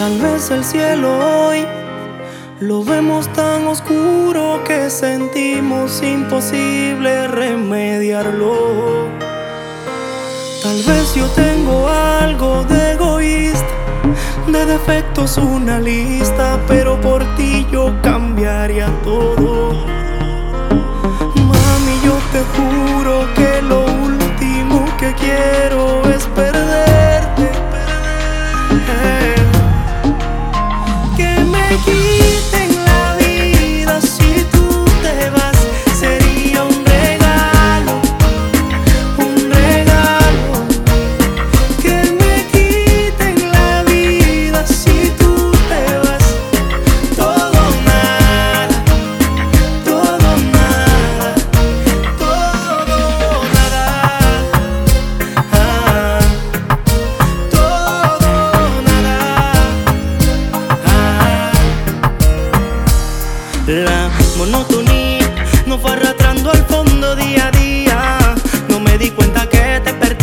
Tal vez el cielo hoy lo vemos tan oscuro que sentimos imposible remediarlo. Tal vez yo tengo algo de egoísta, de defectos una lista, pero por ti yo cambiaría todo. La monotonía nos fue arrastrando al fondo día a día. No me di cuenta que te perdí.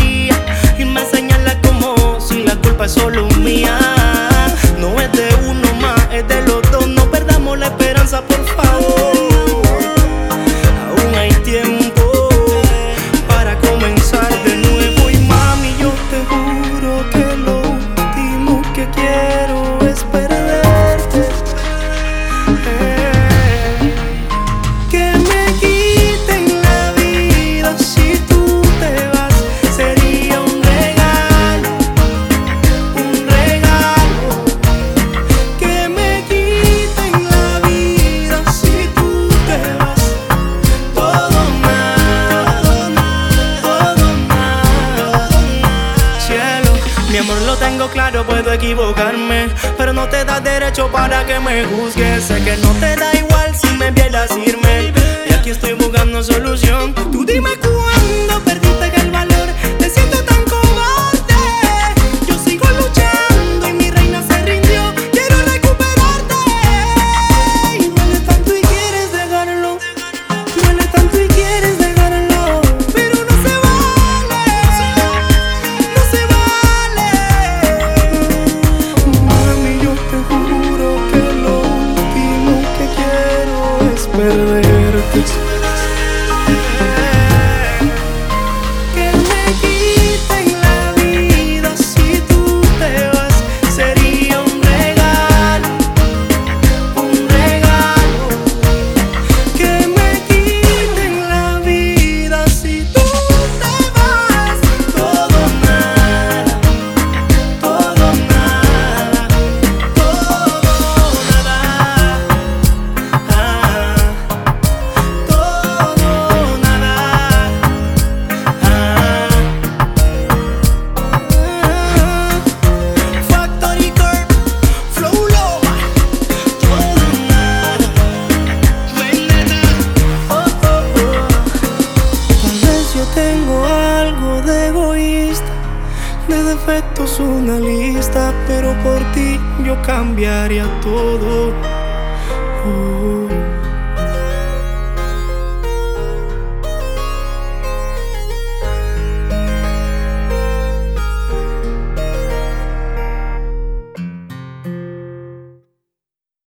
Mi amor lo tengo claro, puedo equivocarme, pero no te da derecho para que me juzgues. Sé que no te da igual si me vieras irme, y aquí estoy buscando solución. head little I defectos una lista, pero por ti yo cambiaría todo.